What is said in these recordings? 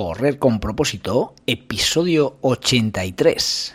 Correr con propósito, episodio 83.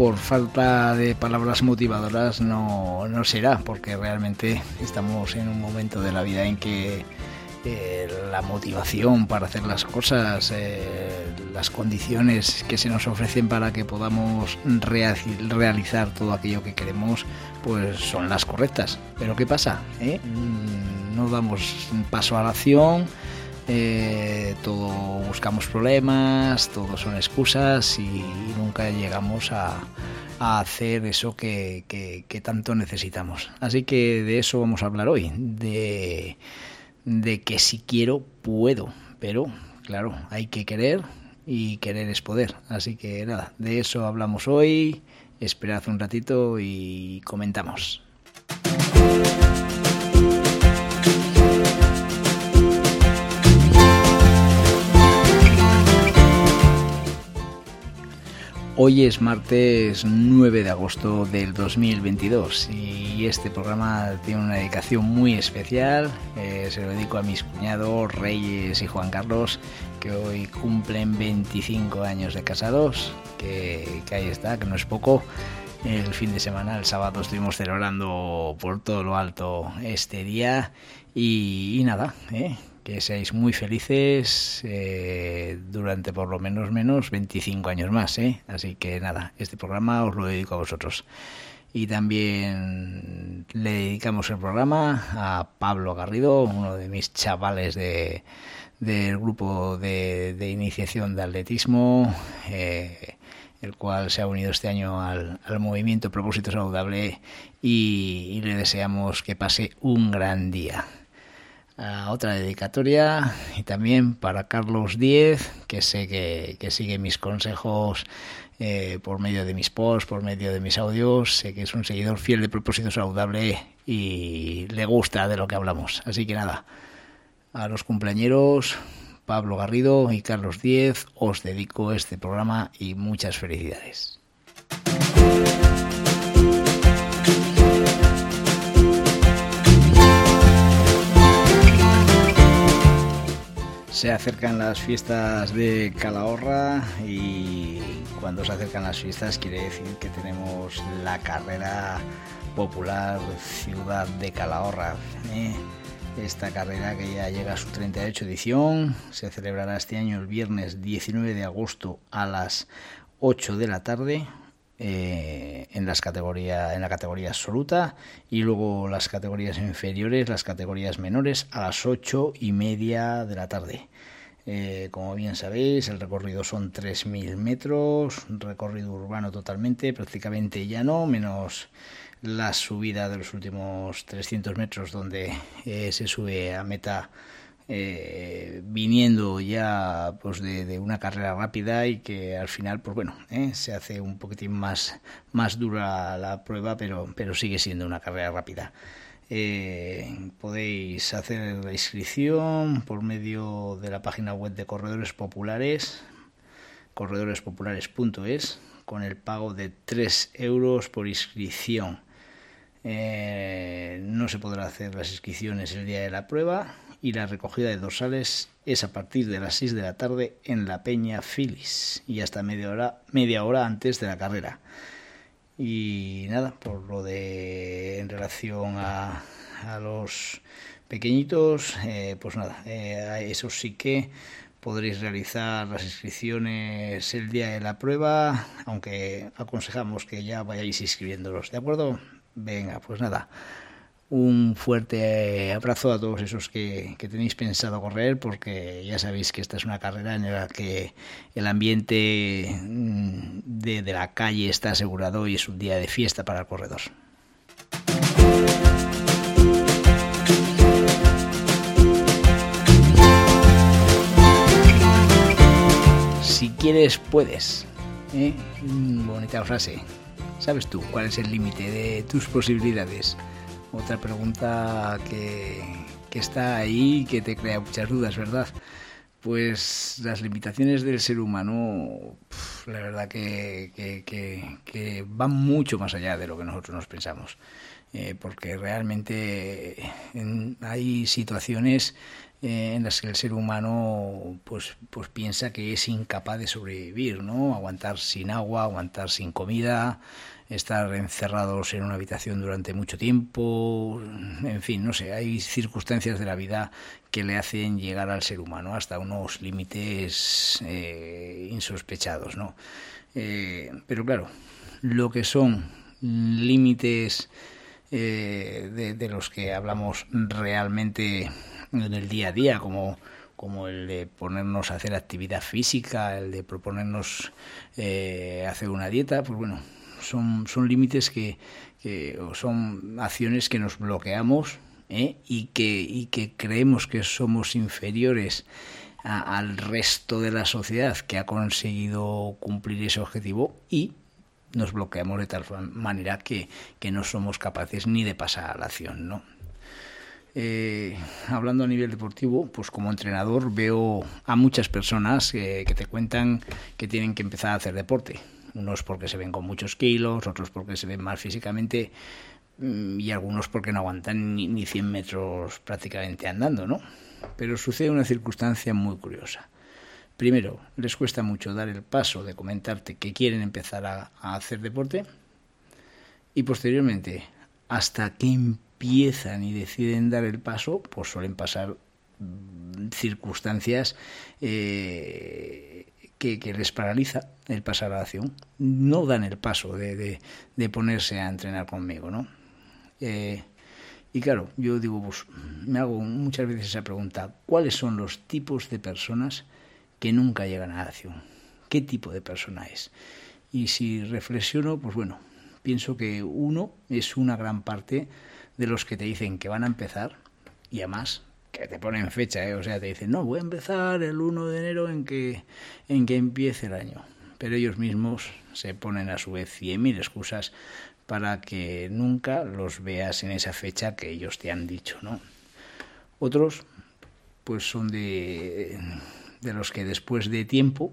por falta de palabras motivadoras no, no será, porque realmente estamos en un momento de la vida en que eh, la motivación para hacer las cosas, eh, las condiciones que se nos ofrecen para que podamos realizar todo aquello que queremos, pues son las correctas. Pero ¿qué pasa? Eh? Mm, no damos paso a la acción eh, todo buscamos problemas, todo son excusas y, nunca llegamos a, hacer eso que, tanto necesitamos. Así que de eso vamos a hablar hoy, de, de que si quiero, puedo, pero claro, hay que querer y querer es poder. Así que nada, de eso hablamos hoy, esperad un ratito y comentamos. Hoy es martes 9 de agosto del 2022 y este programa tiene una dedicación muy especial. Eh, se lo dedico a mis cuñados Reyes y Juan Carlos, que hoy cumplen 25 años de casados, que, ahí está, que no es poco. El fin de semana, el sábado, estuvimos celebrando por todo lo alto este día y, y nada, ¿eh? Que seáis muy felices eh, durante por lo menos menos 25 años más. ¿eh? Así que nada, este programa os lo dedico a vosotros. Y también le dedicamos el programa a Pablo Garrido, uno de mis chavales de, del grupo de, iniciación de atletismo, eh, el cual se ha unido este año al, movimiento Propósito Saludable y le deseamos que pase un gran día otra dedicatoria y también para Carlos Diez, que sé que, sigue mis consejos eh, por medio de mis posts, por medio de mis audios. Sé que es un seguidor fiel de propósito saludable y le gusta de lo que hablamos. Así que nada, a los cumpleañeros, Pablo Garrido y Carlos Diez, os dedico este programa y muchas felicidades. Se acercan las fiestas de Calahorra y cuando se acercan las fiestas quiere decir que tenemos la carrera popular Ciudad de Calahorra. ¿eh? Esta carrera que ya llega a su 38 edición se celebrará este año el viernes 19 de agosto a las 8 de la tarde eh, en, las categorías, en la categoría absoluta y luego las categorías inferiores, las categorías menores a las ocho y media de la tarde. Eh, como bien sabéis, el recorrido son 3.000 metros, recorrido urbano totalmente, prácticamente llano, menos la subida de los últimos 300 metros donde eh, se sube a meta eh, viniendo ya pues de, una carrera rápida y que al final pues bueno eh, se hace un poquitín más más dura la prueba pero pero sigue siendo una carrera rápida. Eh, podéis hacer la inscripción por medio de la página web de corredores populares corredorespopulares.es con el pago de 3 euros por inscripción. No se podrá hacer las inscripciones el día de la prueba y la recogida de dorsales es a partir de las 6 de la tarde en la Peña Filis y hasta media hora, media hora antes de la carrera. Y nada, por lo de en relación a, a los pequeñitos, eh, pues nada, eh, eso sí que podréis realizar las inscripciones el día de la prueba, aunque aconsejamos que ya vayáis inscribiéndolos, ¿de acuerdo? Venga, pues nada Un fuerte abrazo a todos esos que, tenéis pensado correr, porque ya sabéis que esta es una carrera en la que el ambiente mm, de, la calle está asegurado y es un día de fiesta para el corredor. Si quieres, puedes. ¿eh? Bonita frase. ¿Sabes tú cuál es el límite de tus posibilidades? Otra pregunta que, está ahí y que te crea muchas dudas, ¿verdad? Pues las limitaciones del ser humano, la verdad que, que, van mucho más allá de lo que nosotros nos pensamos. Eh, porque realmente hay situaciones eh, en las que el ser humano pues, pues piensa que es incapaz de sobrevivir, ¿no? Aguantar sin agua, aguantar sin comida, estar encerrados en una habitación durante mucho tiempo, en fin, no sé, hay circunstancias de la vida que le hacen llegar al ser humano hasta unos límites eh, insospechados, ¿no? Eh, pero claro, lo que son límites de, de los que hablamos realmente en el día a día, como, como el de ponernos a hacer actividad física, el de proponernos eh, hacer una dieta, pues bueno, son, son límites que, son acciones que nos bloqueamos ¿eh? y, que, y que creemos que somos inferiores al resto de la sociedad que ha conseguido cumplir ese objetivo y nos bloqueamos de tal manera que, que no somos capaces ni de pasar a la acción, ¿no? Eh, hablando a nivel deportivo, pues como entrenador veo a muchas personas que te cuentan que tienen que empezar a hacer deporte. Unos porque se ven con muchos kilos, otros porque se ven mal físicamente mm, y algunos porque no aguantan ni, ni 100 metros prácticamente andando, ¿no? Pero sucede una circunstancia muy curiosa. Primero, les cuesta mucho dar el paso de comentarte que quieren empezar a, hacer deporte y posteriormente, hasta que empiezan y deciden dar el paso, pues suelen pasar mm, circunstancias eh, que, les paraliza el pasar a la acción. No dan el paso de, ponerse a entrenar conmigo, ¿no? Eh, y claro, yo digo, pues me hago muchas veces esa pregunta, ¿cuáles son los tipos de personas que nunca llegan a la acción? ¿Qué tipo de persona es? Y si reflexiono, pues bueno, pienso que uno es una gran parte de los que te dicen que van a empezar y además que te ponen fecha, ¿eh? o sea, te dicen, no, voy a empezar el 1 de enero en que, en que empiece el año. Pero ellos mismos se ponen a su vez cien mil excusas para que nunca los veas en esa fecha que ellos te han dicho, ¿no? Otros, pues son de, de los que después de tiempo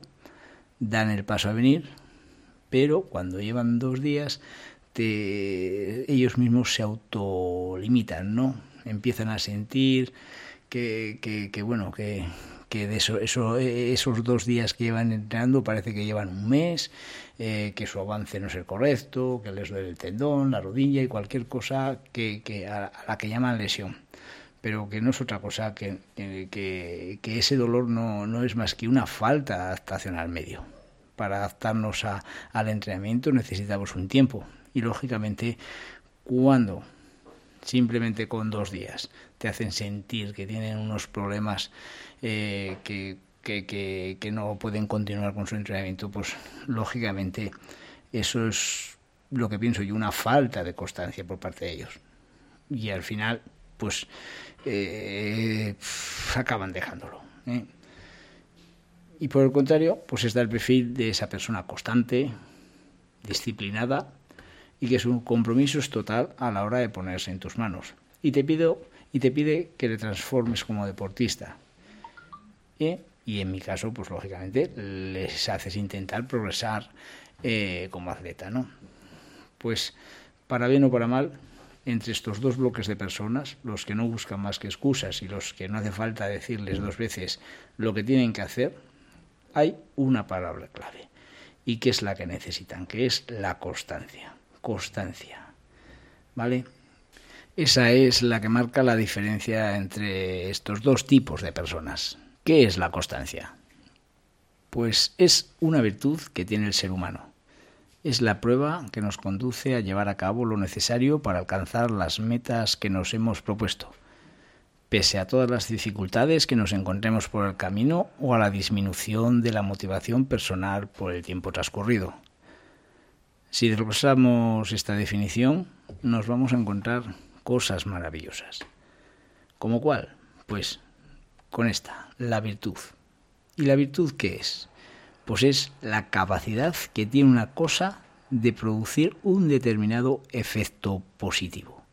dan el paso a venir, pero cuando llevan dos días ellos mismos se autolimitan, ¿no? Empiezan a sentir que, que, bueno, que, que de eso, eso, esos dos días que llevan entrenando parece que llevan un mes, eh, que su avance no es el correcto, que les duele el tendón, la rodilla y cualquier cosa que, que a, la que llaman lesión. Pero que no es otra cosa que, que, que ese dolor no, no es más que una falta de adaptación al medio. Para adaptarnos a, al entrenamiento necesitamos un tiempo, y lógicamente cuando simplemente con dos días te hacen sentir que tienen unos problemas eh, que, que, no pueden continuar con su entrenamiento, pues lógicamente eso es lo que pienso yo, una falta de constancia por parte de ellos. Y al final, pues eh, acaban dejándolo. ¿eh? Y por el contrario, pues está el perfil de esa persona constante, disciplinada, y que su compromiso es total a la hora de ponerse en tus manos. Y te, pido, y te pide que le transformes como deportista. Y en mi caso, pues lógicamente, les haces intentar progresar eh, como atleta, ¿no? Pues para bien o para mal, entre estos dos bloques de personas, los que no buscan más que excusas y los que no hace falta decirles dos veces lo que tienen que hacer, hay una palabra clave y que es la que necesitan, que es la constancia constancia. ¿Vale? Esa es la que marca la diferencia entre estos dos tipos de personas. ¿Qué es la constancia? Pues es una virtud que tiene el ser humano. Es la prueba que nos conduce a llevar a cabo lo necesario para alcanzar las metas que nos hemos propuesto, pese a todas las dificultades que nos encontremos por el camino o a la disminución de la motivación personal por el tiempo transcurrido. Si desglosamos esta definición, nos vamos a encontrar cosas maravillosas. ¿Como cuál? Pues con esta, la virtud. ¿Y la virtud qué es? Pues es la capacidad que tiene una cosa de producir un determinado efecto positivo.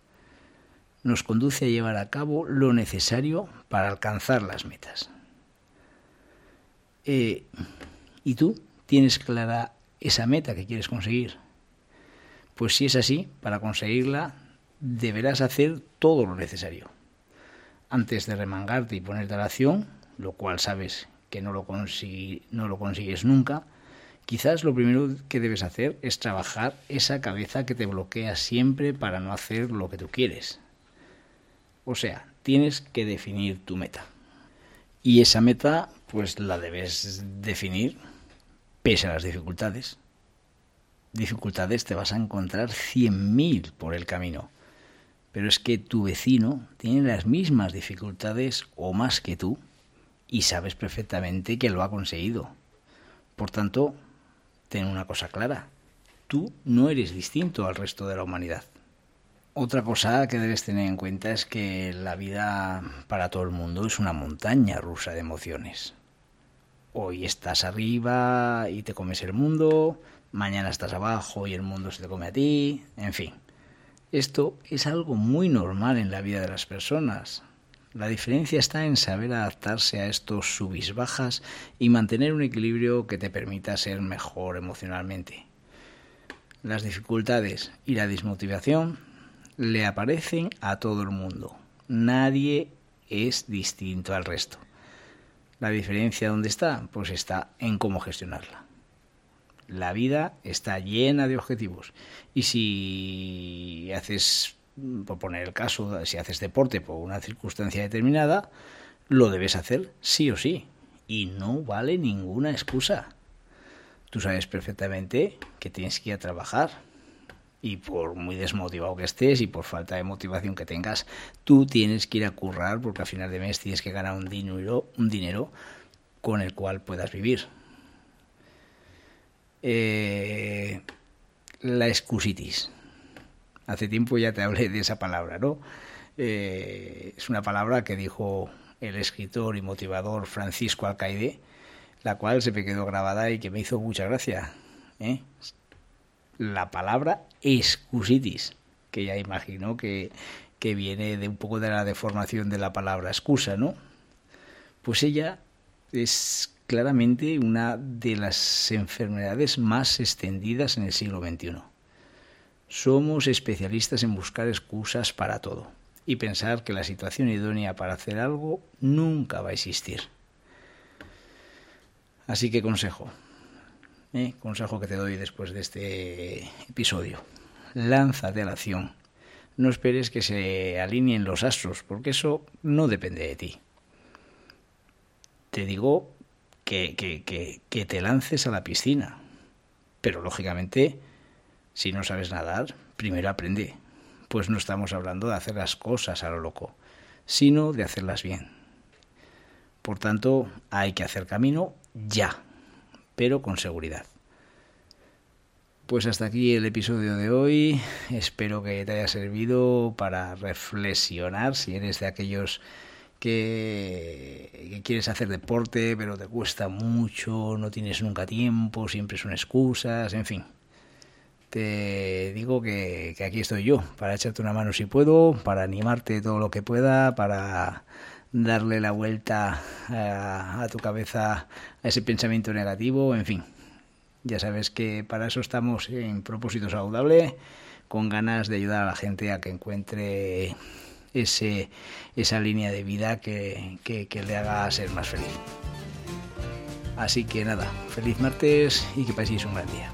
Nos conduce a llevar a cabo lo necesario para alcanzar las metas. Eh, ¿Y tú tienes clara esa meta que quieres conseguir? Pues si es así, para conseguirla deberás hacer todo lo necesario. Antes de remangarte y ponerte a la acción, lo cual sabes que no lo, no lo consigues nunca, quizás lo primero que debes hacer es trabajar esa cabeza que te bloquea siempre para no hacer lo que tú quieres. O sea, tienes que definir tu meta. Y esa meta, pues la debes definir pese a las dificultades dificultades te vas a encontrar 100.000 por el camino. Pero es que tu vecino tiene las mismas dificultades o más que tú y sabes perfectamente que lo ha conseguido. Por tanto, ten una cosa clara. Tú no eres distinto al resto de la humanidad. Otra cosa que debes tener en cuenta es que la vida para todo el mundo es una montaña rusa de emociones. Hoy estás arriba y te comes el mundo, mañana estás abajo y el mundo se te come a ti, en fin. Esto es algo muy normal en la vida de las personas. La diferencia está en saber adaptarse a estos subis bajas y mantener un equilibrio que te permita ser mejor emocionalmente. Las dificultades y la desmotivación le aparecen a todo el mundo. Nadie es distinto al resto. La diferencia dónde está? Pues está en cómo gestionarla. La vida está llena de objetivos. Y si haces, por poner el caso, si haces deporte por una circunstancia determinada, lo debes hacer sí o sí. Y no vale ninguna excusa. Tú sabes perfectamente que tienes que ir a trabajar. Y por muy desmotivado que estés y por falta de motivación que tengas, tú tienes que ir a currar porque al final de mes tienes que ganar un dinero, un dinero con el cual puedas vivir. Eh, la excusitis. Hace tiempo ya te hablé de esa palabra, ¿no? Eh, es una palabra que dijo el escritor y motivador Francisco Alcaide, la cual se me quedó grabada y que me hizo mucha gracia. ¿eh? La palabra excusitis, que ya imagino que, que viene de un poco de la deformación de la palabra excusa, ¿no? Pues ella es claramente una de las enfermedades más extendidas en el siglo XXI. Somos especialistas en buscar excusas para todo y pensar que la situación idónea para hacer algo nunca va a existir. Así que consejo, ¿eh? consejo que te doy después de este episodio, lánzate a la acción. No esperes que se alineen los astros, porque eso no depende de ti. Te digo que, que, que, te lances a la piscina. Pero lógicamente, si no sabes nadar, primero aprende. Pues no estamos hablando de hacer las cosas a lo loco, sino de hacerlas bien. Por tanto, hay que hacer camino ya, pero con seguridad. Pues hasta aquí el episodio de hoy. Espero que te haya servido para reflexionar si eres de aquellos que, quieres hacer deporte, pero te cuesta mucho, no tienes nunca tiempo, siempre son excusas, en fin. Te digo que, aquí estoy yo, para echarte una mano si puedo, para animarte todo lo que pueda, para darle la vuelta a, a tu cabeza a ese pensamiento negativo, en fin. Ya sabes que para eso estamos en propósito saludable, con ganas de ayudar a la gente a que encuentre ese, esa línea de vida que, que, que le haga ser más feliz. Así que nada, feliz martes y que paséis un gran día.